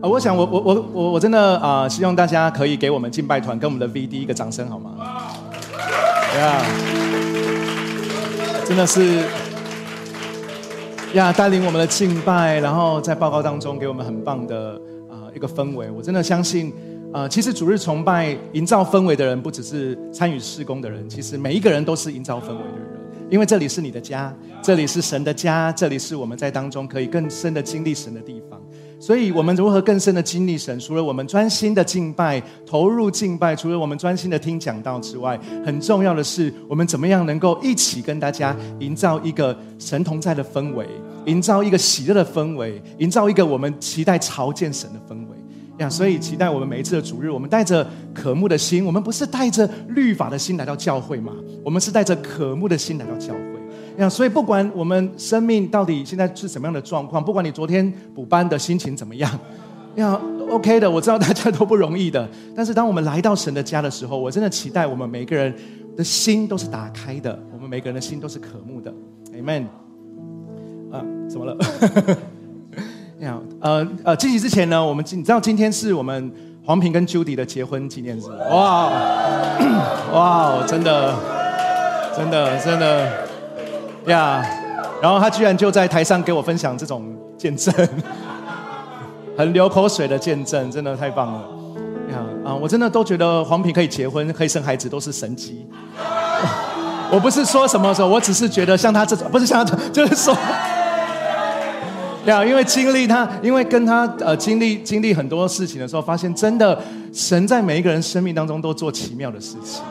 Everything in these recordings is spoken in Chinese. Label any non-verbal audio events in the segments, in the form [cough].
啊，我想我我我我我真的啊，希望大家可以给我们敬拜团跟我们的 V D 一个掌声好吗？对啊，真的是呀，带领我们的敬拜，然后在报告当中给我们很棒的啊一个氛围。我真的相信啊，其实主日崇拜营造氛围的人，不只是参与施工的人，其实每一个人都是营造氛围的人，因为这里是你的家，这里是神的家，这里是我们在当中可以更深的经历神的地方。所以，我们如何更深的经历神？除了我们专心的敬拜、投入敬拜，除了我们专心的听讲道之外，很重要的是，我们怎么样能够一起跟大家营造一个神同在的氛围，营造一个喜乐的氛围，营造一个我们期待朝见神的氛围呀！所以，期待我们每一次的主日，我们带着渴慕的心，我们不是带着律法的心来到教会嘛？我们是带着渴慕的心来到教会。呀，所以不管我们生命到底现在是什么样的状况，不管你昨天补班的心情怎么样，[laughs] 呀，OK 的，我知道大家都不容易的。但是当我们来到神的家的时候，我真的期待我们每个人的心都是打开的，我们每个人的心都是渴慕的。Amen。啊，怎么了？[laughs] 呀，呃呃，进行之前呢，我们你知道今天是我们黄平跟 Judy 的结婚纪念日。哇，[coughs] 哇，真的，真的，真的。呀，然后他居然就在台上给我分享这种见证，[laughs] 很流口水的见证，真的太棒了。呀啊，我真的都觉得黄平可以结婚、可以生孩子都是神迹。[laughs] 我不是说什么时候，我只是觉得像他这种，不是像他这种，就是说，[laughs] 呀，因为经历他，因为跟他呃经历经历很多事情的时候，发现真的神在每一个人生命当中都做奇妙的事情。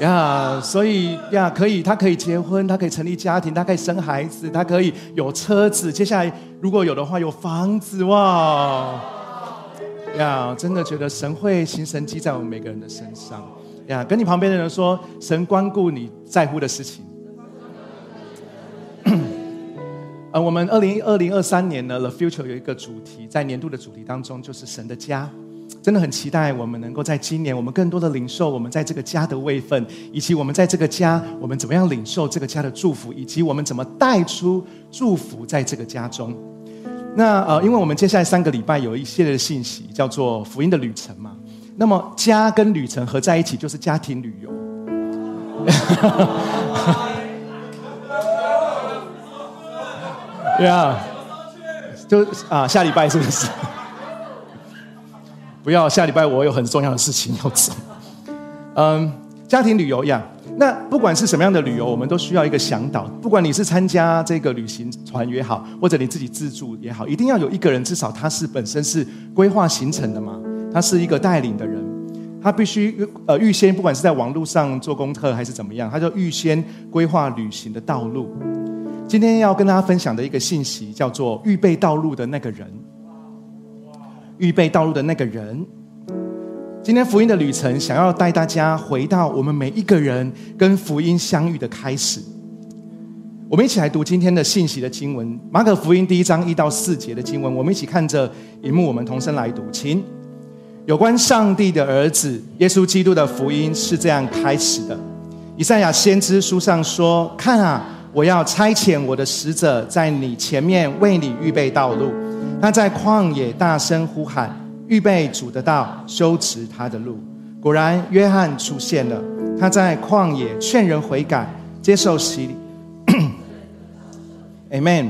呀，所以呀，可以，他可以结婚，他可以成立家庭，他可以生孩子，他可以有车子。接下来如果有的话，有房子哇！呀，真的觉得神会行神迹在我们每个人的身上。呀，跟你旁边的人说，神关顾你在乎的事情。呃，我们二零二零二三年呢，The Future 有一个主题，在年度的主题当中就是神的家。真的很期待我们能够在今年，我们更多的领受我们在这个家的位分，以及我们在这个家，我们怎么样领受这个家的祝福，以及我们怎么带出祝福在这个家中。那呃，因为我们接下来三个礼拜有一系列的信息，叫做福音的旅程嘛。那么家跟旅程合在一起，就是家庭旅游。[laughs] 对啊，就啊，下礼拜是不是？不要下礼拜我有很重要的事情要走。[laughs] 嗯，家庭旅游一样，那不管是什么样的旅游，我们都需要一个向导。不管你是参加这个旅行团也好，或者你自己自助也好，一定要有一个人，至少他是本身是规划行程的嘛，他是一个带领的人，他必须呃预先，不管是在网络上做功课还是怎么样，他就预先规划旅行的道路。今天要跟大家分享的一个信息叫做预备道路的那个人。预备道路的那个人，今天福音的旅程，想要带大家回到我们每一个人跟福音相遇的开始。我们一起来读今天的信息的经文，马可福音第一章一到四节的经文。我们一起看着荧幕，我们同声来读，请。有关上帝的儿子耶稣基督的福音是这样开始的：以赛亚先知书上说：“看啊，我要差遣我的使者在你前面，为你预备道路。”他在旷野大声呼喊，预备主的道，修直他的路。果然，约翰出现了。他在旷野劝人悔改，接受洗礼。[clears throat] Amen。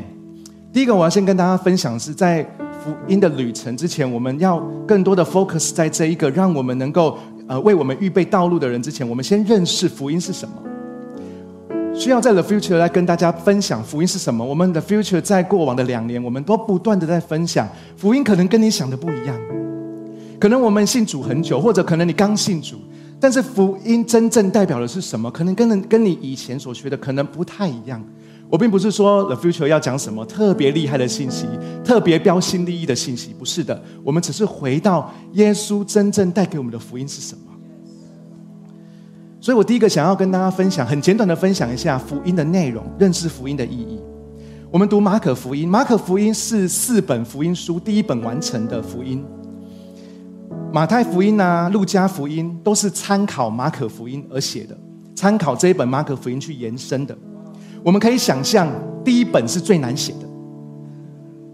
第一个，我要先跟大家分享，是在福音的旅程之前，我们要更多的 focus 在这一个让我们能够呃为我们预备道路的人之前，我们先认识福音是什么。需要在 The Future 来跟大家分享福音是什么。我们的 Future 在过往的两年，我们都不断的在分享福音，可能跟你想的不一样。可能我们信主很久，或者可能你刚信主，但是福音真正代表的是什么？可能跟跟你以前所学的可能不太一样。我并不是说 The Future 要讲什么特别厉害的信息，特别标新立异的信息，不是的。我们只是回到耶稣真正带给我们的福音是什么。所以我第一个想要跟大家分享，很简短的分享一下福音的内容，认识福音的意义。我们读马可福音，马可福音是四本福音书第一本完成的福音。马太福音啊，路加福音都是参考马可福音而写的，参考这一本马可福音去延伸的。我们可以想象，第一本是最难写的，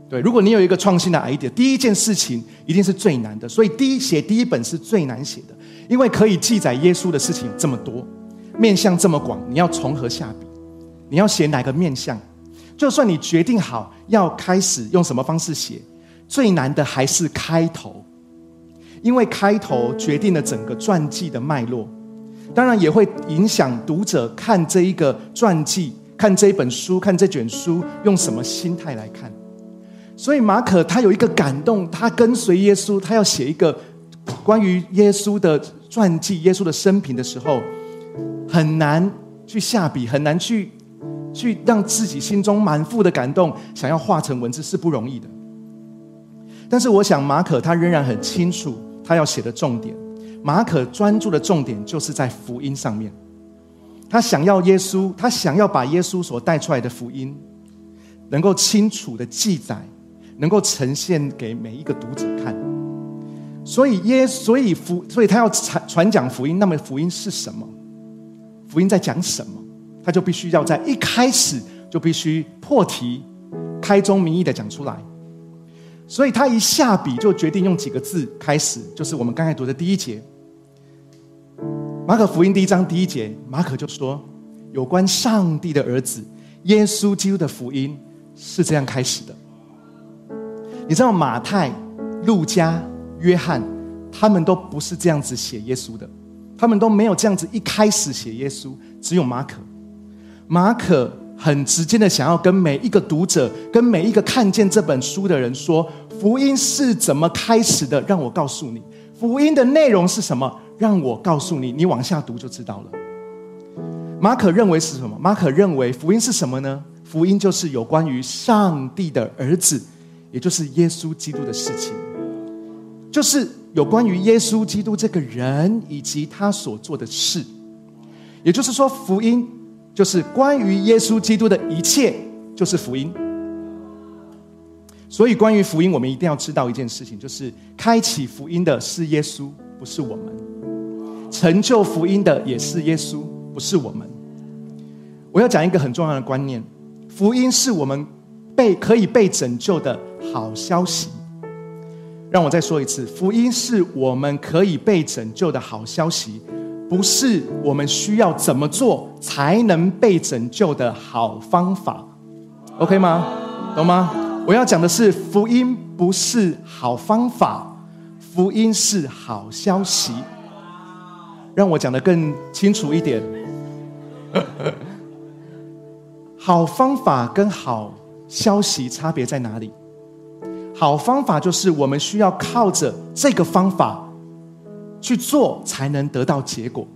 对，如果你有一个创新的 idea，第一件事情一定是最难的。所以第一写第一本是最难写的，因为可以记载耶稣的事情这么多，面向这么广，你要从何下笔？你要写哪个面相？就算你决定好要开始用什么方式写，最难的还是开头，因为开头决定了整个传记的脉络，当然也会影响读者看这一个传记、看这一本书、看这卷书用什么心态来看。所以马可他有一个感动，他跟随耶稣，他要写一个关于耶稣的传记、耶稣的生平的时候，很难去下笔，很难去去让自己心中满腹的感动想要化成文字是不容易的。但是我想马可他仍然很清楚他要写的重点，马可专注的重点就是在福音上面，他想要耶稣，他想要把耶稣所带出来的福音能够清楚的记载。能够呈现给每一个读者看，所以耶，所以福，所以他要传传讲福音。那么福音是什么？福音在讲什么？他就必须要在一开始就必须破题，开宗明义的讲出来。所以他一下笔就决定用几个字开始，就是我们刚才读的第一节，马可福音第一章第一节，马可就说有关上帝的儿子耶稣基督的福音是这样开始的。你知道马太、路加、约翰，他们都不是这样子写耶稣的，他们都没有这样子一开始写耶稣，只有马可。马可很直接的想要跟每一个读者、跟每一个看见这本书的人说，福音是怎么开始的？让我告诉你，福音的内容是什么？让我告诉你，你往下读就知道了。马可认为是什么？马可认为福音是什么呢？福音就是有关于上帝的儿子。也就是耶稣基督的事情，就是有关于耶稣基督这个人以及他所做的事。也就是说，福音就是关于耶稣基督的一切，就是福音。所以，关于福音，我们一定要知道一件事情，就是开启福音的是耶稣，不是我们；成就福音的也是耶稣，不是我们。我要讲一个很重要的观念：福音是我们被可以被拯救的。好消息，让我再说一次，福音是我们可以被拯救的好消息，不是我们需要怎么做才能被拯救的好方法，OK 吗？懂吗？我要讲的是，福音不是好方法，福音是好消息。让我讲的更清楚一点，[laughs] 好方法跟好消息差别在哪里？好方法就是我们需要靠着这个方法去做，才能得到结果。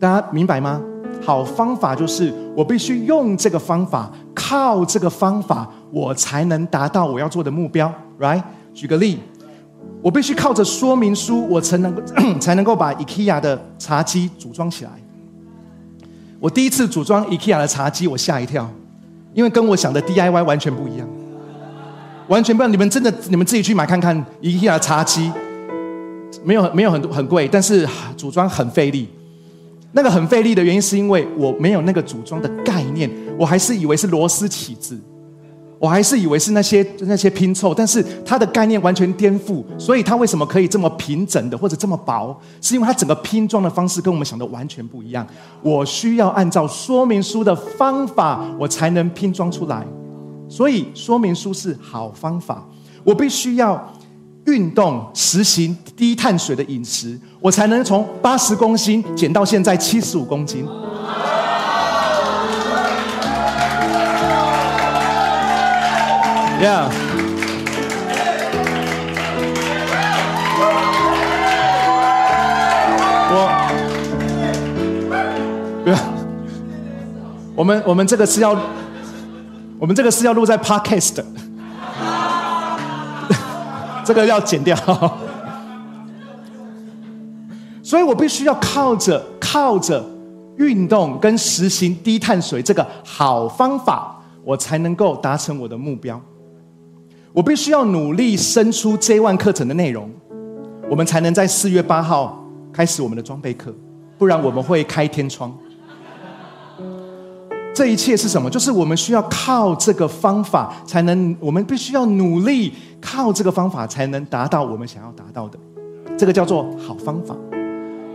大家明白吗？好方法就是我必须用这个方法，靠这个方法，我才能达到我要做的目标。Right？举个例，我必须靠着说明书，我才能够 [coughs] 才能够把 IKEA 的茶几组装起来。我第一次组装 IKEA 的茶几，我吓一跳，因为跟我想的 DIY 完全不一样。完全不知道，你们真的，你们自己去买看看。IKEA 茶几没有没有很多很贵，但是组装很费力。那个很费力的原因是因为我没有那个组装的概念，我还是以为是螺丝起子，我还是以为是那些那些拼凑，但是它的概念完全颠覆。所以它为什么可以这么平整的或者这么薄，是因为它整个拼装的方式跟我们想的完全不一样。我需要按照说明书的方法，我才能拼装出来。所以说明书是好方法，我必须要运动，实行低碳水的饮食，我才能从八十公斤减到现在七十五公斤。Yeah，我，不要，我们我们这个是要。我们这个是要录在 Podcast，[laughs] 这个要剪掉。[laughs] 所以我必须要靠着靠着运动跟实行低碳水这个好方法，我才能够达成我的目标。我必须要努力生出 J One 课程的内容，我们才能在四月八号开始我们的装备课，不然我们会开天窗。这一切是什么？就是我们需要靠这个方法才能，我们必须要努力靠这个方法才能达到我们想要达到的。这个叫做好方法。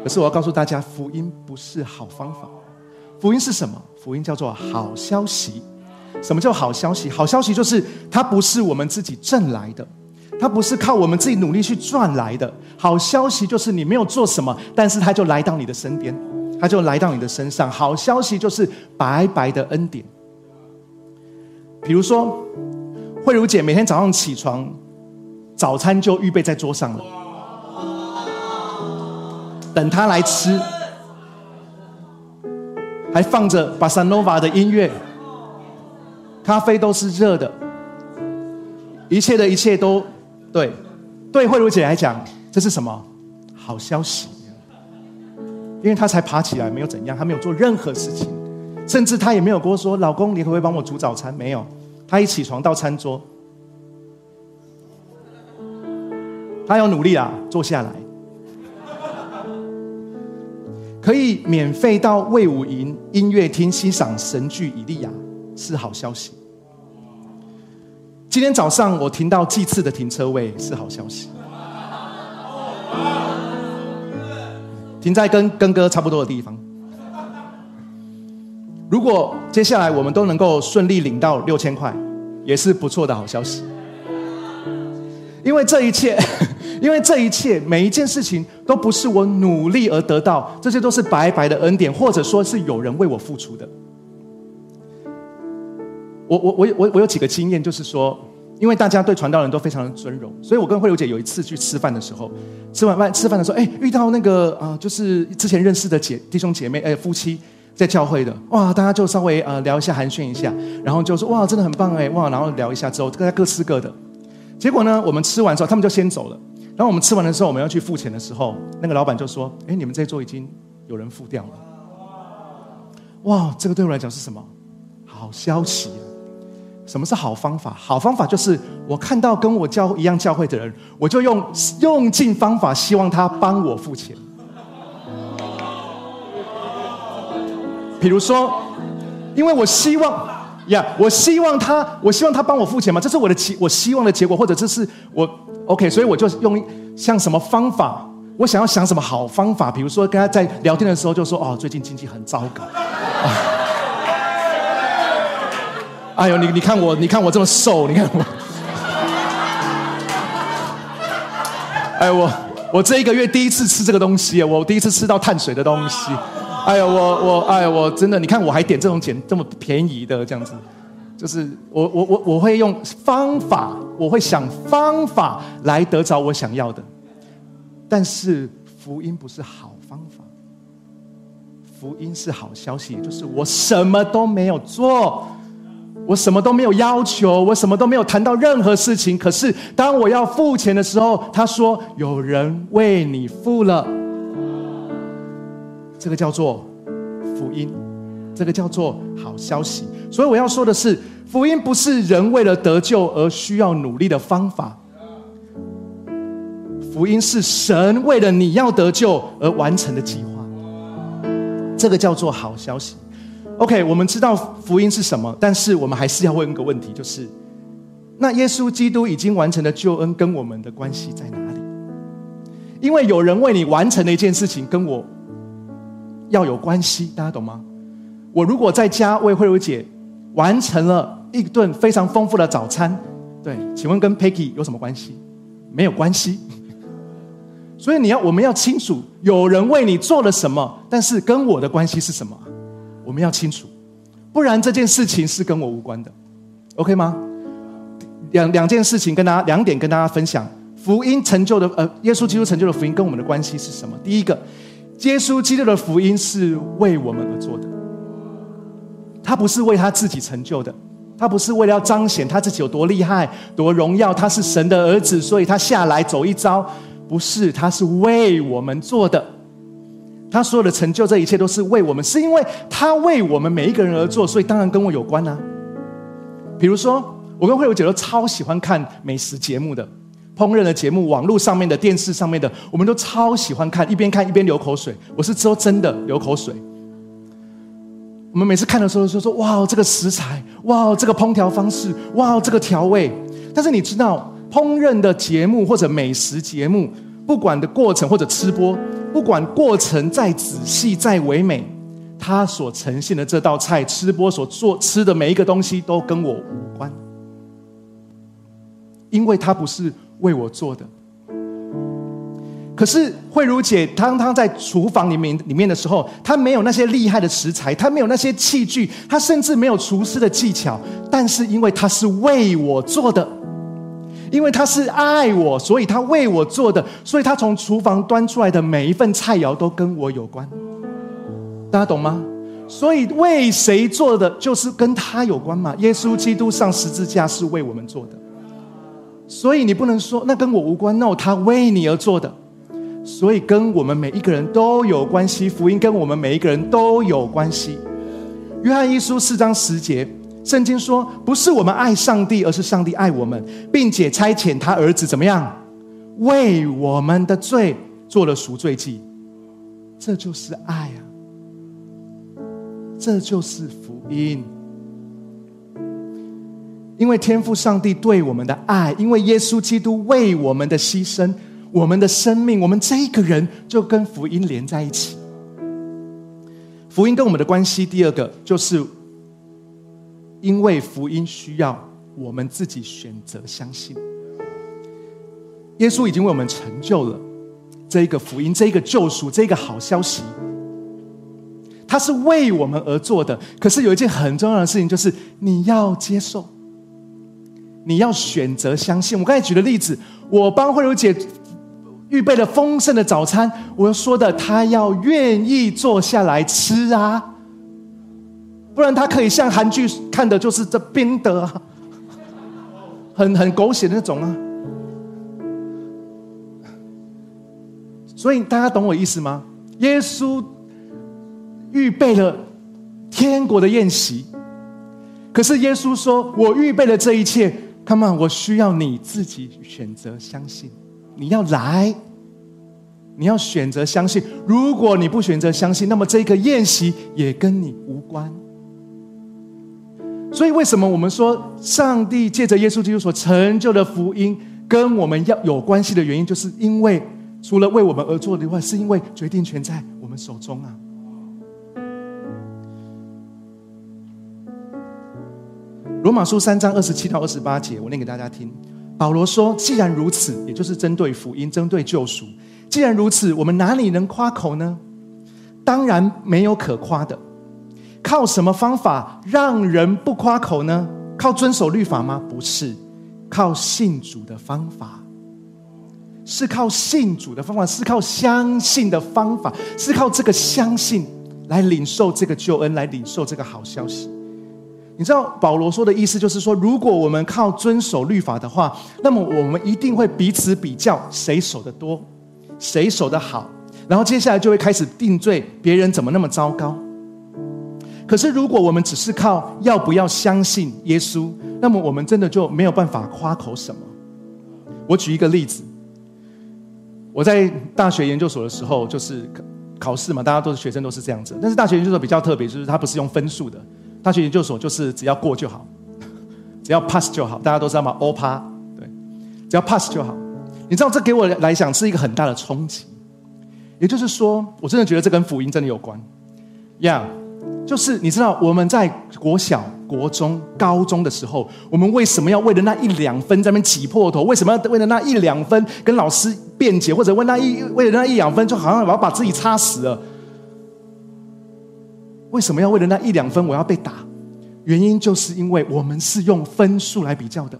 可是我要告诉大家，福音不是好方法。福音是什么？福音叫做好消息。什么叫好消息？好消息就是它不是我们自己挣来的，它不是靠我们自己努力去赚来的。好消息就是你没有做什么，但是它就来到你的身边，它就来到你的身上。好消息就是白白的恩典。比如说，慧茹姐每天早上起床，早餐就预备在桌上了，等她来吃，还放着巴萨诺瓦的音乐。咖啡都是热的，一切的一切都对，对慧茹姐来讲，这是什么好消息？因为她才爬起来，没有怎样，她没有做任何事情，甚至她也没有跟我说：“老公，你可不可以帮我煮早餐？”没有，她一起床到餐桌，她要努力啊，坐下来，可以免费到魏武营音乐厅欣赏神剧《以利亚》，是好消息。今天早上我停到祭祀的停车位是好消息，停在跟跟哥差不多的地方。如果接下来我们都能够顺利领到六千块，也是不错的好消息。因为这一切，[laughs] 因为这一切每一件事情都不是我努力而得到，这些都是白白的恩典，或者说是有人为我付出的。我我我我我有几个经验，就是说，因为大家对传道人都非常的尊荣，所以我跟慧茹姐有一次去吃饭的时候，吃完饭吃饭的时候，哎，遇到那个啊，就是之前认识的姐弟兄姐妹，哎，夫妻在教会的，哇，大家就稍微呃聊一下寒暄一下，然后就说哇，真的很棒哎，哇，然后聊一下之后，大家各吃各的。结果呢，我们吃完之后，他们就先走了。然后我们吃完的时候，我们要去付钱的时候，那个老板就说，哎，你们这桌已经有人付掉了。哇，这个对我来讲是什么？好消息。什么是好方法？好方法就是我看到跟我教一样教会的人，我就用用尽方法，希望他帮我付钱。比如说，因为我希望呀，我希望他，我希望他帮我付钱嘛，这是我的期，我希望的结果，或者这是我 OK，所以我就用像什么方法，我想要想什么好方法，比如说跟他在聊天的时候就说哦，最近经济很糟糕。[laughs] 哎呦，你你看我，你看我这么瘦，你看我。[laughs] 哎我我这一个月第一次吃这个东西，我第一次吃到碳水的东西。哎呦，我我哎我真的，你看我还点这种简这么便宜的这样子，就是我我我我会用方法，我会想方法来得着我想要的。但是福音不是好方法，福音是好消息，就是我什么都没有做。我什么都没有要求，我什么都没有谈到任何事情。可是当我要付钱的时候，他说有人为你付了，这个叫做福音，这个叫做好消息。所以我要说的是，福音不是人为了得救而需要努力的方法，福音是神为了你要得救而完成的计划，这个叫做好消息。OK，我们知道福音是什么，但是我们还是要问一个问题，就是：那耶稣基督已经完成的救恩跟我们的关系在哪里？因为有人为你完成了一件事情，跟我要有关系，大家懂吗？我如果在家为慧茹姐完成了一顿非常丰富的早餐，对，请问跟 Peggy 有什么关系？没有关系。所以你要，我们要清楚，有人为你做了什么，但是跟我的关系是什么？我们要清楚，不然这件事情是跟我无关的，OK 吗？两两件事情跟大家两点跟大家分享，福音成就的呃，耶稣基督成就的福音跟我们的关系是什么？第一个，耶稣基督的福音是为我们而做的，他不是为他自己成就的，他不是为了要彰显他自己有多厉害、多荣耀，他是神的儿子，所以他下来走一遭，不是，他是为我们做的。他所有的成就，这一切都是为我们，是因为他为我们每一个人而做，所以当然跟我有关啊。比如说，我跟慧茹姐都超喜欢看美食节目的、烹饪的节目，网络上面的、电视上面的，我们都超喜欢看，一边看一边流口水。我是说真的流口水。我们每次看的时候就说：“哇，这个食材，哇，这个烹调方式，哇，这个调味。”但是你知道，烹饪的节目或者美食节目，不管的过程或者吃播，不管过程再仔细再唯美，它所呈现的这道菜，吃播所做吃的每一个东西都跟我无关，因为他不是为我做的。可是慧茹姐，当她在厨房里面里面的时候，她没有那些厉害的食材，她没有那些器具，她甚至没有厨师的技巧。但是因为她是为我做的，因为他是爱我，所以他为我做的，所以他从厨房端出来的每一份菜肴都跟我有关。大家懂吗？所以为谁做的，就是跟他有关嘛。耶稣基督上十字架是为我们做的，所以你不能说那跟我无关。那他为你而做的。所以跟我们每一个人都有关系，福音跟我们每一个人都有关系。约翰一书四章十节，圣经说：“不是我们爱上帝，而是上帝爱我们，并且差遣他儿子怎么样，为我们的罪做了赎罪祭。”这就是爱啊！这就是福音。因为天赋上帝对我们的爱，因为耶稣基督为我们的牺牲。我们的生命，我们这一个人就跟福音连在一起。福音跟我们的关系，第二个就是因为福音需要我们自己选择相信。耶稣已经为我们成就了这一个福音，这一个救赎，这一个好消息。他是为我们而做的。可是有一件很重要的事情，就是你要接受，你要选择相信。我刚才举的例子，我帮慧茹姐。预备了丰盛的早餐，我说的他要愿意坐下来吃啊，不然他可以像韩剧看的就是这冰的，啊，很很狗血的那种啊。所以大家懂我意思吗？耶稣预备了天国的宴席，可是耶稣说：“我预备了这一切，Come on，我需要你自己选择相信。”你要来，你要选择相信。如果你不选择相信，那么这个宴席也跟你无关。所以，为什么我们说上帝借着耶稣基督所成就的福音跟我们要有关系的原因，就是因为除了为我们而做的外，是因为决定权在我们手中啊。罗马书三章二十七到二十八节，我念给大家听。保罗说：“既然如此，也就是针对福音、针对救赎。既然如此，我们哪里能夸口呢？当然没有可夸的。靠什么方法让人不夸口呢？靠遵守律法吗？不是，靠信主的方法。是靠信主的方法，是靠相信的方法，是靠这个相信来领受这个救恩，来领受这个好消息。”你知道保罗说的意思就是说，如果我们靠遵守律法的话，那么我们一定会彼此比较谁守的多，谁守的好，然后接下来就会开始定罪，别人怎么那么糟糕。可是如果我们只是靠要不要相信耶稣，那么我们真的就没有办法夸口什么。我举一个例子，我在大学研究所的时候，就是考试嘛，大家都是学生，都是这样子。但是大学研究所比较特别，就是它不是用分数的。大学研究所就是只要过就好，[laughs] 只要 pass 就好。大家都知道吗？all pass，对，只要 pass 就好。你知道这给我来讲是一个很大的冲击。也就是说，我真的觉得这跟福音真的有关。呀，就是你知道我们在国小、国中、高中的时候，我们为什么要为了那一两分在那边挤破头？为什么要为了那一两分跟老师辩解，或者为那一为了那一两分，就好像我要把自己插死了？为什么要为了那一两分我要被打？原因就是因为我们是用分数来比较的，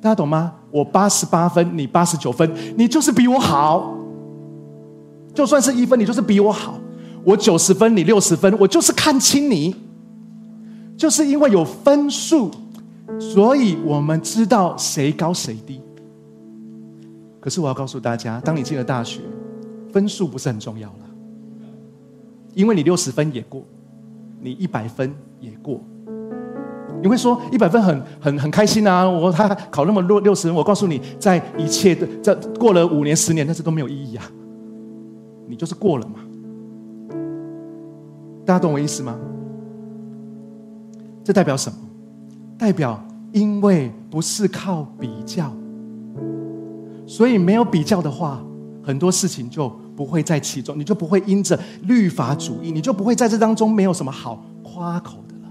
大家懂吗？我八十八分，你八十九分，你就是比我好。就算是一分，你就是比我好。我九十分，你六十分，我就是看轻你。就是因为有分数，所以我们知道谁高谁低。可是我要告诉大家，当你进了大学，分数不是很重要了。因为你六十分也过，你一百分也过，你会说一百分很很很开心啊！我他考那么六六十分，我告诉你，在一切的在过了五年十年，但是都没有意义啊！你就是过了嘛？大家懂我意思吗？这代表什么？代表因为不是靠比较，所以没有比较的话，很多事情就不会在其中，你就不会因着律法主义，你就不会在这当中没有什么好夸口的了。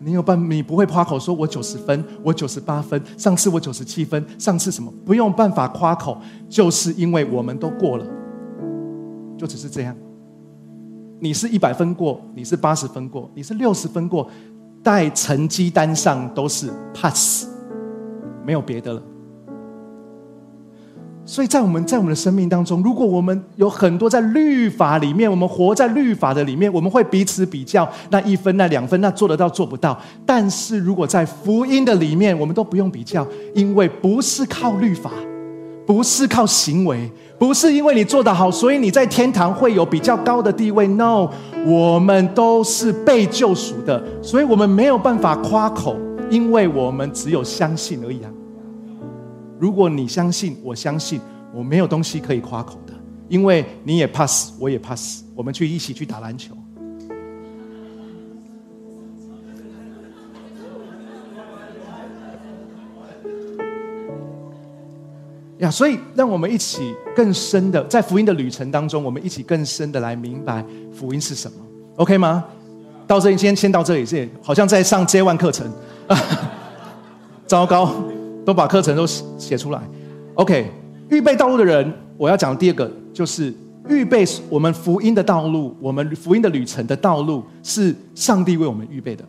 你有办，你不会夸口说我九十分，我九十八分，上次我九十七分，上次什么不用办法夸口，就是因为我们都过了，就只是这样。你是一百分过，你是八十分过，你是六十分过。在成绩单上都是 pass，没有别的了。所以在我们在我们的生命当中，如果我们有很多在律法里面，我们活在律法的里面，我们会彼此比较那一分那两分，那做得到做不到。但是如果在福音的里面，我们都不用比较，因为不是靠律法，不是靠行为。不是因为你做得好，所以你在天堂会有比较高的地位。No，我们都是被救赎的，所以我们没有办法夸口，因为我们只有相信而已啊。如果你相信，我相信，我没有东西可以夸口的，因为你也怕死我也怕死我们去一起去打篮球。呀，所以让我们一起更深的在福音的旅程当中，我们一起更深的来明白福音是什么，OK 吗？到这里先先到这里，这好像在上 J One 课程，[laughs] 糟糕，都把课程都写出来，OK。预备道路的人，我要讲第二个就是预备我们福音的道路，我们福音的旅程的道路是上帝为我们预备的，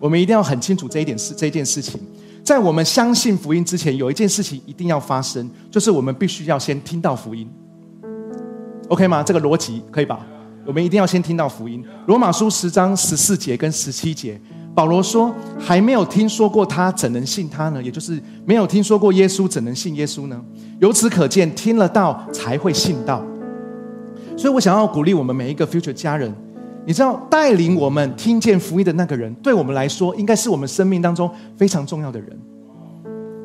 我们一定要很清楚这一点事，这件事情。在我们相信福音之前，有一件事情一定要发生，就是我们必须要先听到福音。OK 吗？这个逻辑可以吧？我们一定要先听到福音。罗马书十章十四节跟十七节，保罗说：“还没有听说过他，怎能信他呢？”也就是没有听说过耶稣，怎能信耶稣呢？由此可见，听了道才会信道。所以我想要鼓励我们每一个 future 家人。你知道带领我们听见福音的那个人，对我们来说，应该是我们生命当中非常重要的人，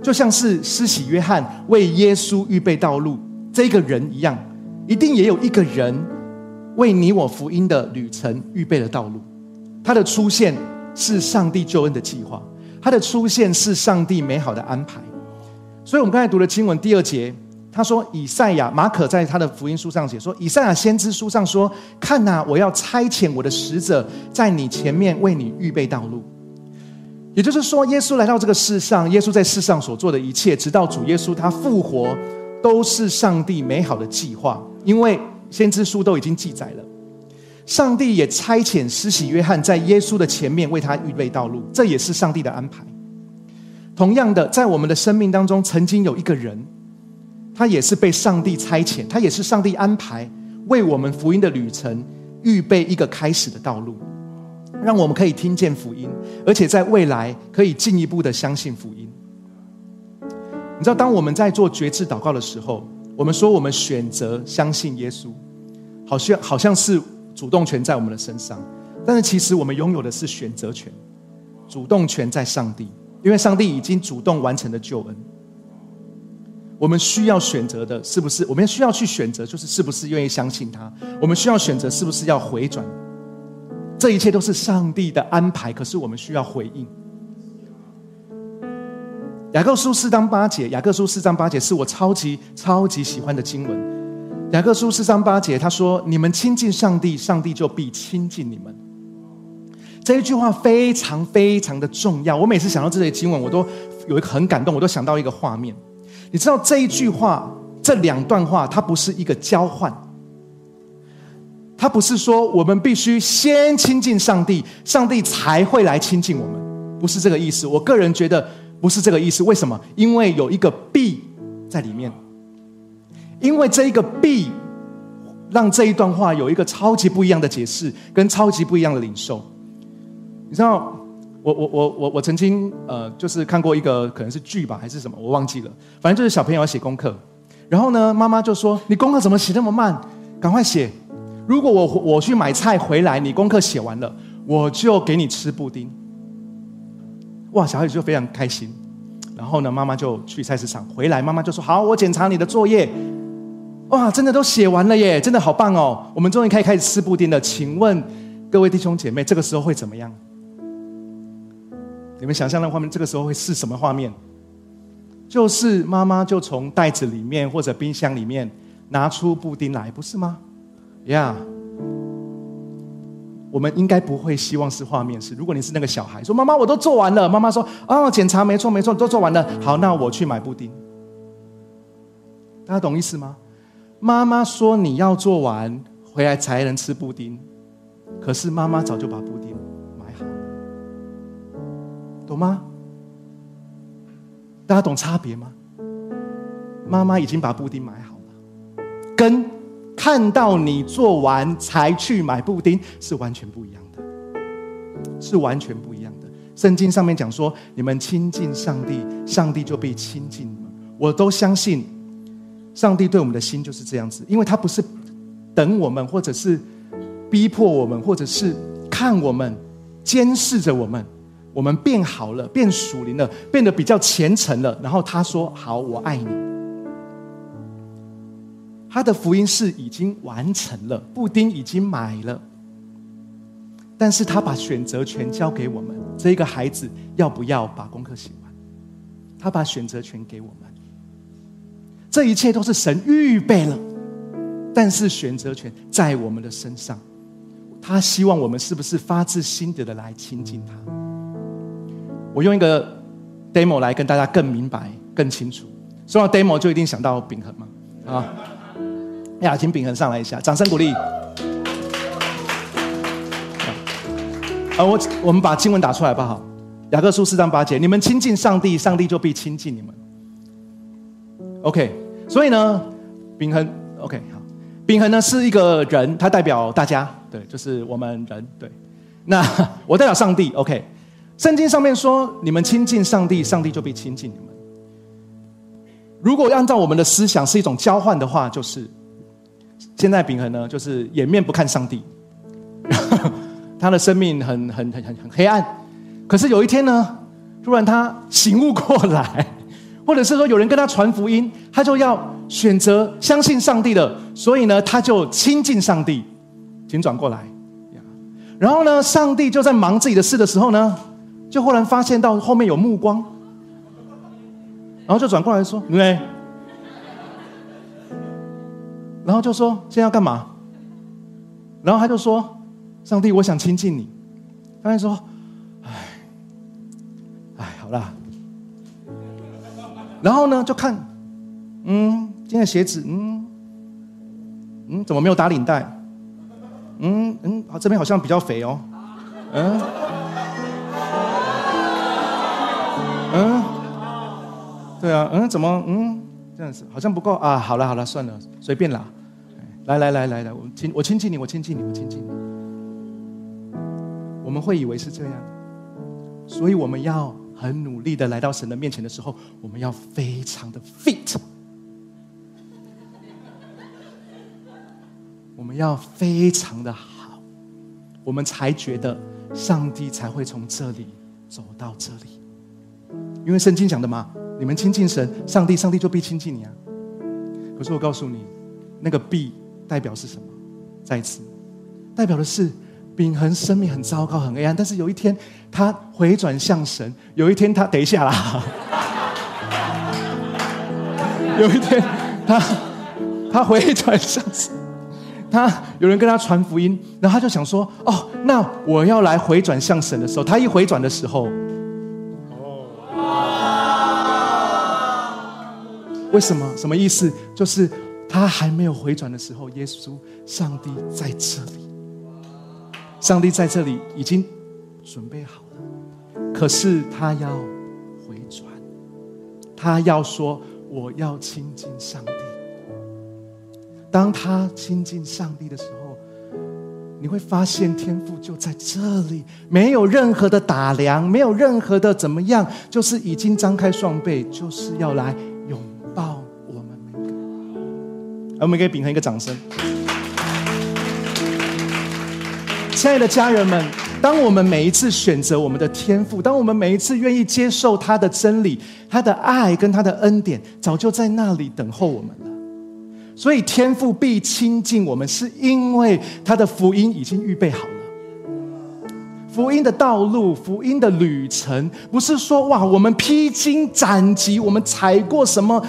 就像是施洗约翰为耶稣预备道路这个人一样，一定也有一个人为你我福音的旅程预备了道路。他的出现是上帝救恩的计划，他的出现是上帝美好的安排。所以，我们刚才读的经文第二节。他说：“以赛亚、马可在他的福音书上写说，以赛亚先知书上说，看呐，我要差遣我的使者在你前面为你预备道路。也就是说，耶稣来到这个世上，耶稣在世上所做的一切，直到主耶稣他复活，都是上帝美好的计划。因为先知书都已经记载了，上帝也差遣施洗约翰在耶稣的前面为他预备道路，这也是上帝的安排。同样的，在我们的生命当中，曾经有一个人。”他也是被上帝差遣，他也是上帝安排为我们福音的旅程预备一个开始的道路，让我们可以听见福音，而且在未来可以进一步的相信福音。你知道，当我们在做觉志祷告的时候，我们说我们选择相信耶稣，好像好像是主动权在我们的身上，但是其实我们拥有的是选择权，主动权在上帝，因为上帝已经主动完成了救恩。我们需要选择的是不是？我们需要去选择，就是是不是愿意相信他？我们需要选择是不是要回转？这一切都是上帝的安排，可是我们需要回应。雅各书四章八节，雅各书四章八节是我超级超级喜欢的经文。雅各书四章八节他说：“你们亲近上帝，上帝就必亲近你们。”这一句话非常非常的重要。我每次想到这些经文，我都有一个很感动，我都想到一个画面。你知道这一句话，这两段话，它不是一个交换，它不是说我们必须先亲近上帝，上帝才会来亲近我们，不是这个意思。我个人觉得不是这个意思。为什么？因为有一个必在里面，因为这一个必让这一段话有一个超级不一样的解释，跟超级不一样的领受。你知道？我我我我我曾经呃，就是看过一个可能是剧吧，还是什么，我忘记了。反正就是小朋友要写功课，然后呢，妈妈就说：“你功课怎么写那么慢？赶快写！如果我我去买菜回来，你功课写完了，我就给你吃布丁。”哇，小孩子就非常开心。然后呢，妈妈就去菜市场回来，妈妈就说：“好，我检查你的作业。哇，真的都写完了耶，真的好棒哦！我们终于可以开始吃布丁了。请问各位弟兄姐妹，这个时候会怎么样？你们想象那画面，这个时候会是什么画面？就是妈妈就从袋子里面或者冰箱里面拿出布丁来，不是吗？呀，我们应该不会希望是画面是。如果你是那个小孩，说妈妈我都做完了，妈妈说哦检查没错没错都做完了，好那我去买布丁。大家懂意思吗？妈妈说你要做完回来才能吃布丁，可是妈妈早就把布丁，懂吗？大家懂差别吗？妈妈已经把布丁买好了，跟看到你做完才去买布丁是完全不一样的，是完全不一样的。圣经上面讲说，你们亲近上帝，上帝就被亲近。我都相信，上帝对我们的心就是这样子，因为他不是等我们，或者是逼迫我们，或者是看我们，监视着我们。我们变好了，变属灵了，变得比较虔诚了。然后他说：“好，我爱你。”他的福音是已经完成了，布丁已经买了，但是他把选择权交给我们。这个孩子要不要把功课写完？他把选择权给我们。这一切都是神预备了，但是选择权在我们的身上。他希望我们是不是发自心底的来亲近他？我用一个 demo 来跟大家更明白、更清楚。说到 demo，就一定想到秉恒嘛？啊，呀，请秉恒上来一下，掌声鼓励。啊，我我们把经文打出来吧，好。雅各书四章八节，你们亲近上帝，上帝就必亲近你们。OK，所以呢，秉恒 OK 好，秉恒呢是一个人，他代表大家，对，就是我们人，对。那我代表上帝，OK。圣经上面说：“你们亲近上帝，上帝就必亲近你们。”如果按照我们的思想是一种交换的话，就是现在平衡呢，就是掩面不看上帝，[laughs] 他的生命很很很很很黑暗。可是有一天呢，突然他醒悟过来，或者是说有人跟他传福音，他就要选择相信上帝的，所以呢，他就亲近上帝。请转过来，然后呢，上帝就在忙自己的事的时候呢。就忽然发现到后面有目光，然后就转过来说：“对。”然后就说：“现在要干嘛？”然后他就说：“上帝，我想亲近你。”他就说：“哎，哎，好啦。”然后呢，就看，嗯，今天鞋子，嗯，嗯，怎么没有打领带？嗯嗯，这边好像比较肥哦，嗯。嗯，对啊，嗯，怎么，嗯，这样子好像不够啊。好了好了，算了，随便啦。来来来来来，我亲我亲近你，我亲近你，我亲近你。我们会以为是这样，所以我们要很努力的来到神的面前的时候，我们要非常的 fit，我们要非常的好，我们才觉得上帝才会从这里走到这里。因为圣经讲的嘛，你们亲近神，上帝，上帝就必亲近你啊。可是我告诉你，那个必代表是什么？再一次，代表的是秉恒生命很糟糕、很黑暗，但是有一天他回转向神，有一天他等一下啦，[laughs] 有一天他他回转向神，他有人跟他传福音，然后他就想说：哦，那我要来回转向神的时候，他一回转的时候。为什么？什么意思？就是他还没有回转的时候，耶稣、上帝在这里，上帝在这里已经准备好了。可是他要回转，他要说：“我要亲近上帝。”当他亲近上帝的时候，你会发现天赋就在这里，没有任何的打量，没有任何的怎么样，就是已经张开双臂，就是要来。我们给秉恒一个掌声，亲爱的家人们，当我们每一次选择我们的天赋，当我们每一次愿意接受他的真理、他的爱跟他的恩典，早就在那里等候我们了。所以天赋必亲近我们，是因为他的福音已经预备好了。福音的道路，福音的旅程，不是说哇，我们披荆斩棘，我们踩过什么，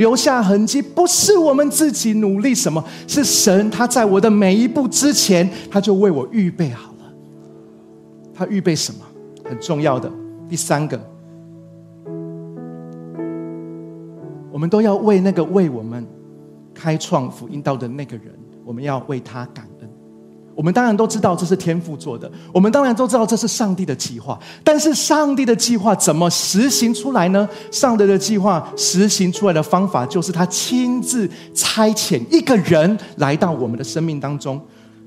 留下痕迹，不是我们自己努力什么，是神他在我的每一步之前，他就为我预备好了。他预备什么？很重要的第三个，我们都要为那个为我们开创福音道的那个人，我们要为他感恩。我们当然都知道这是天父做的，我们当然都知道这是上帝的计划。但是上帝的计划怎么实行出来呢？上帝的计划实行出来的方法，就是他亲自差遣一个人来到我们的生命当中，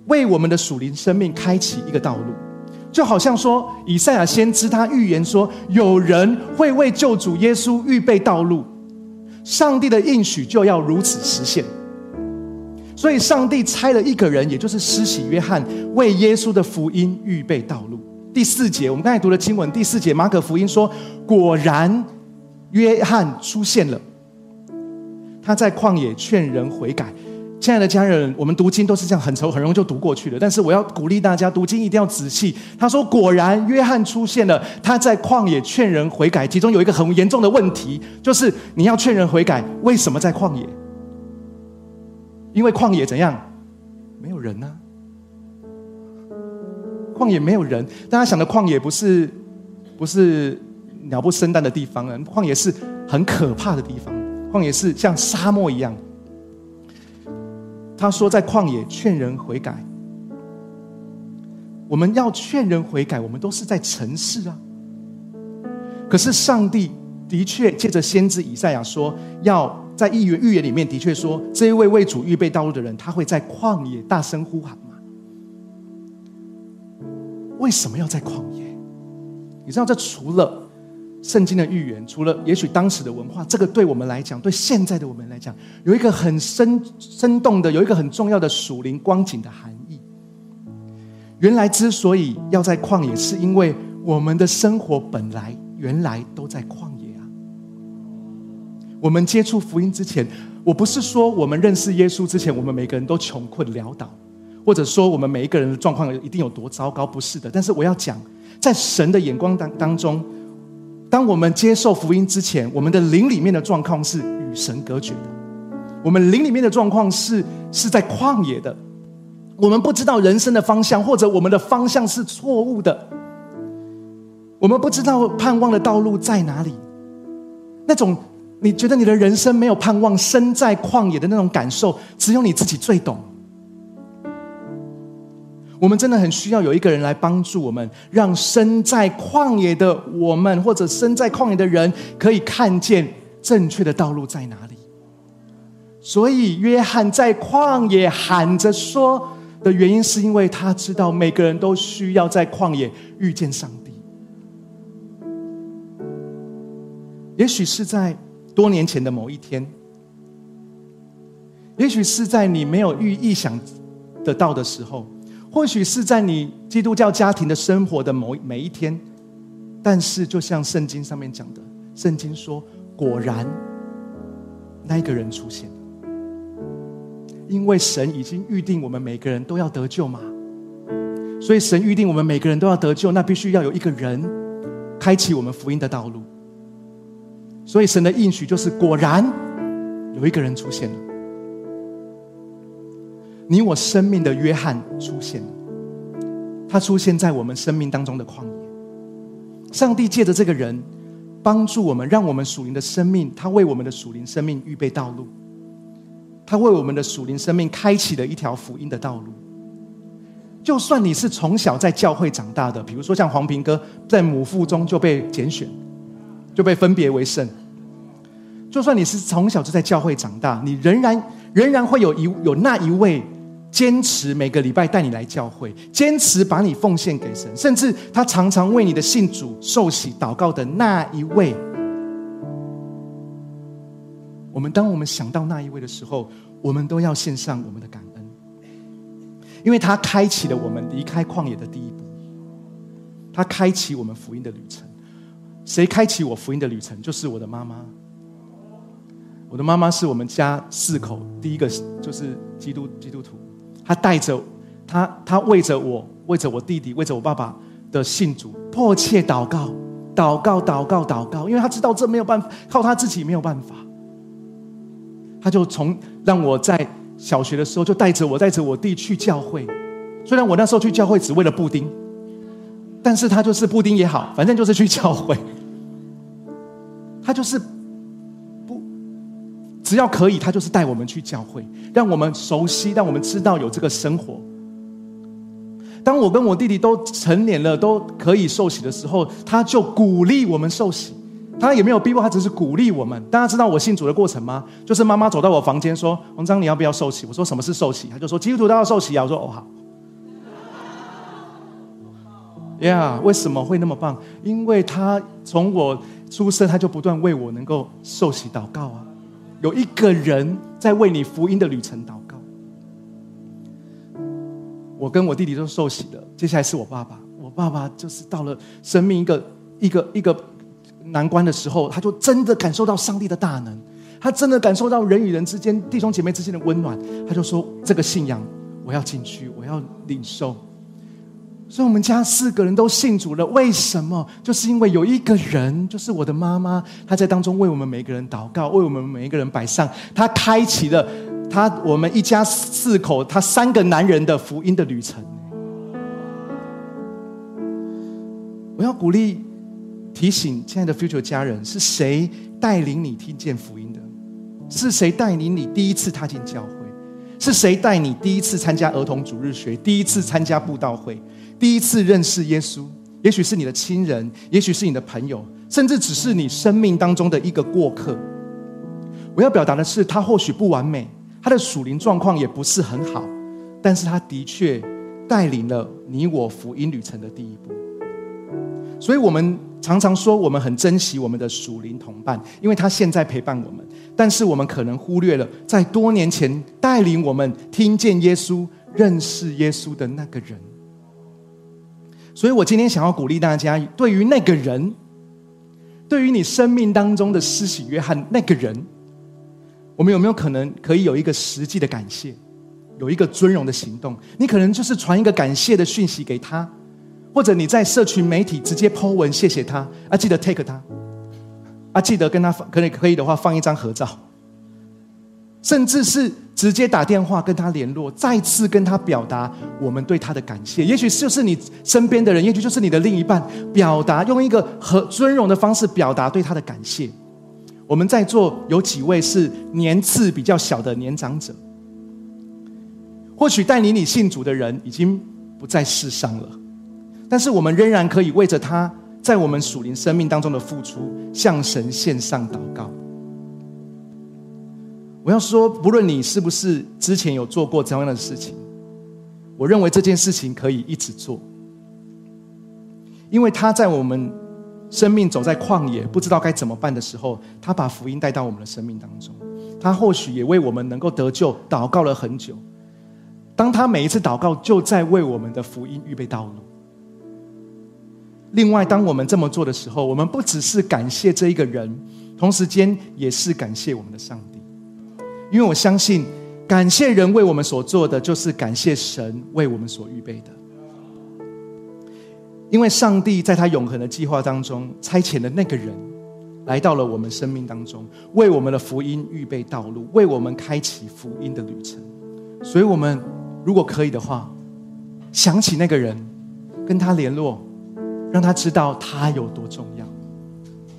为我们的属灵生命开启一个道路。就好像说，以赛亚先知他预言说，有人会为救主耶稣预备道路，上帝的应许就要如此实现。所以，上帝差了一个人，也就是施洗约翰，为耶稣的福音预备道路。第四节，我们刚才读的经文，第四节，马可福音说：“果然，约翰出现了，他在旷野劝人悔改。”亲爱的家人，我们读经都是这样，很熟，很容易就读过去了。但是，我要鼓励大家读经一定要仔细。他说：“果然，约翰出现了，他在旷野劝人悔改。其中有一个很严重的问题，就是你要劝人悔改，为什么在旷野？”因为旷野怎样？没有人呢。旷野没有人，大家想的旷野不是不是鸟不生蛋的地方啊，旷野是很可怕的地方。旷野是像沙漠一样。他说在旷野劝人悔改，我们要劝人悔改，我们都是在城市啊。可是上帝的确借着先知以赛亚说要。在预言预言里面，的确说，这一位为主预备道路的人，他会在旷野大声呼喊吗？为什么要在旷野？你知道，这除了圣经的预言，除了也许当时的文化，这个对我们来讲，对现在的我们来讲，有一个很生生动的，有一个很重要的属灵光景的含义。原来之所以要在旷野，是因为我们的生活本来原来都在旷野。我们接触福音之前，我不是说我们认识耶稣之前，我们每个人都穷困潦倒，或者说我们每一个人的状况一定有多糟糕，不是的。但是我要讲，在神的眼光当当中，当我们接受福音之前，我们的灵里面的状况是与神隔绝的，我们灵里面的状况是是在旷野的，我们不知道人生的方向，或者我们的方向是错误的，我们不知道盼望的道路在哪里，那种。你觉得你的人生没有盼望，身在旷野的那种感受，只有你自己最懂。我们真的很需要有一个人来帮助我们，让身在旷野的我们，或者身在旷野的人，可以看见正确的道路在哪里。所以，约翰在旷野喊着说的原因，是因为他知道每个人都需要在旷野遇见上帝。也许是在。多年前的某一天，也许是在你没有预意想得到的时候，或许是在你基督教家庭的生活的某每一天，但是就像圣经上面讲的，圣经说，果然那一个人出现，因为神已经预定我们每个人都要得救嘛，所以神预定我们每个人都要得救，那必须要有一个人开启我们福音的道路。所以神的应许就是，果然有一个人出现了，你我生命的约翰出现了，他出现在我们生命当中的旷野。上帝借着这个人帮助我们，让我们属灵的生命，他为我们的属灵生命预备道路，他为我们的属灵生命开启了一条福音的道路。就算你是从小在教会长大的，比如说像黄平哥，在母腹中就被拣选。就被分别为圣。就算你是从小就在教会长大，你仍然仍然会有一有那一位坚持每个礼拜带你来教会，坚持把你奉献给神，甚至他常常为你的信主受洗祷告的那一位。我们当我们想到那一位的时候，我们都要献上我们的感恩，因为他开启了我们离开旷野的第一步，他开启我们福音的旅程。谁开启我福音的旅程？就是我的妈妈。我的妈妈是我们家四口第一个，就是基督基督徒。她带着她，她为着我，为着我弟弟，为着我爸爸，的信主，迫切祷告，祷告，祷告，祷告，因为他知道这没有办法，靠他自己没有办法。他就从让我在小学的时候就带着我带着我弟去教会，虽然我那时候去教会只为了布丁，但是他就是布丁也好，反正就是去教会。他就是只要可以，他就是带我们去教会，让我们熟悉，让我们知道有这个生活。当我跟我弟弟都成年了，都可以受洗的时候，他就鼓励我们受洗。他也没有逼迫，他只是鼓励我们。大家知道我信主的过程吗？就是妈妈走到我房间说：“王章，你要不要受洗？”我说：“什么是受洗？”他就说：“基督徒都要受洗啊。”我说：“哦，好。” Yeah，为什么会那么棒？因为他从我出生，他就不断为我能够受洗祷告啊。有一个人在为你福音的旅程祷告。我跟我弟弟都受洗了，接下来是我爸爸。我爸爸就是到了生命一个一个一个。难关的时候，他就真的感受到上帝的大能，他真的感受到人与人之间、弟兄姐妹之间的温暖。他就说：“这个信仰，我要进去，我要领受。”所以，我们家四个人都信主了。为什么？就是因为有一个人，就是我的妈妈，她在当中为我们每一个人祷告，为我们每一个人摆上，她开启了她我们一家四口，她三个男人的福音的旅程。我要鼓励。提醒亲爱的 future 家人，是谁带领你听见福音的？是谁带领你第一次踏进教会？是谁带你第一次参加儿童主日学？第一次参加布道会？第一次认识耶稣？也许是你的亲人，也许是你的朋友，甚至只是你生命当中的一个过客。我要表达的是，他或许不完美，他的属灵状况也不是很好，但是他的确带领了你我福音旅程的第一步。所以，我们。常常说我们很珍惜我们的属灵同伴，因为他现在陪伴我们。但是我们可能忽略了在多年前带领我们听见耶稣、认识耶稣的那个人。所以我今天想要鼓励大家，对于那个人，对于你生命当中的施洗约翰那个人，我们有没有可能可以有一个实际的感谢，有一个尊荣的行动？你可能就是传一个感谢的讯息给他。或者你在社群媒体直接 po 文谢谢他啊，记得 take 他啊，记得跟他放，可以可以的话放一张合照，甚至是直接打电话跟他联络，再次跟他表达我们对他的感谢。也许就是你身边的人，也许就是你的另一半，表达用一个和尊荣的方式表达对他的感谢。我们在座有几位是年次比较小的年长者，或许带领你信主的人已经不在世上了。但是我们仍然可以为着他在我们属灵生命当中的付出，向神献上祷告。我要说，不论你是不是之前有做过这样的事情，我认为这件事情可以一直做，因为他在我们生命走在旷野，不知道该怎么办的时候，他把福音带到我们的生命当中。他或许也为我们能够得救祷告了很久。当他每一次祷告，就在为我们的福音预备道路。另外，当我们这么做的时候，我们不只是感谢这一个人，同时间也是感谢我们的上帝，因为我相信，感谢人为我们所做的，就是感谢神为我们所预备的。因为上帝在他永恒的计划当中，差遣的那个人，来到了我们生命当中，为我们的福音预备道路，为我们开启福音的旅程。所以，我们如果可以的话，想起那个人，跟他联络。让他知道他有多重要，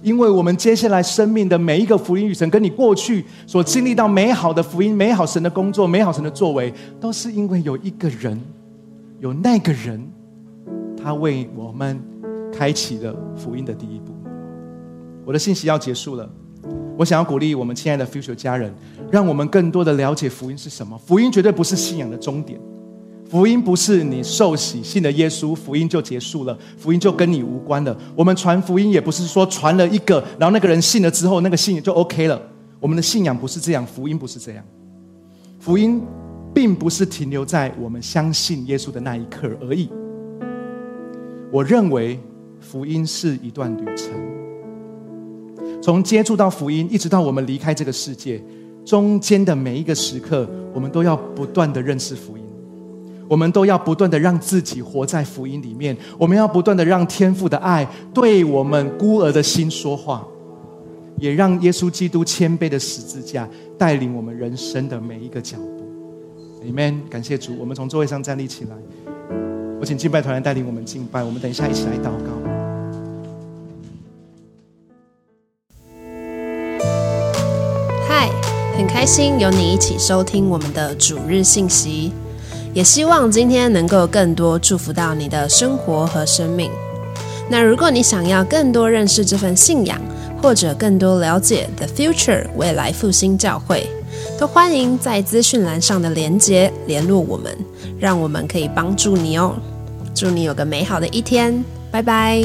因为我们接下来生命的每一个福音旅程，跟你过去所经历到美好的福音、美好神的工作、美好神的作为，都是因为有一个人，有那个人，他为我们开启了福音的第一步。我的信息要结束了，我想要鼓励我们亲爱的 future 家人，让我们更多的了解福音是什么。福音绝对不是信仰的终点。福音不是你受洗信了耶稣，福音就结束了，福音就跟你无关了。我们传福音也不是说传了一个，然后那个人信了之后，那个信就 OK 了。我们的信仰不是这样，福音不是这样。福音并不是停留在我们相信耶稣的那一刻而已。我认为福音是一段旅程，从接触到福音，一直到我们离开这个世界，中间的每一个时刻，我们都要不断的认识福音。我们都要不断的让自己活在福音里面，我们要不断的让天父的爱对我们孤儿的心说话，也让耶稣基督谦卑的十字架带领我们人生的每一个脚步。Amen。感谢主，我们从座位上站立起来，我请敬拜团来带领我们敬拜。我们等一下一起来祷告。嗨，很开心有你一起收听我们的主日信息。也希望今天能够更多祝福到你的生活和生命。那如果你想要更多认识这份信仰，或者更多了解 The Future 未来复兴教会，都欢迎在资讯栏上的连结联络我们，让我们可以帮助你哦。祝你有个美好的一天，拜拜。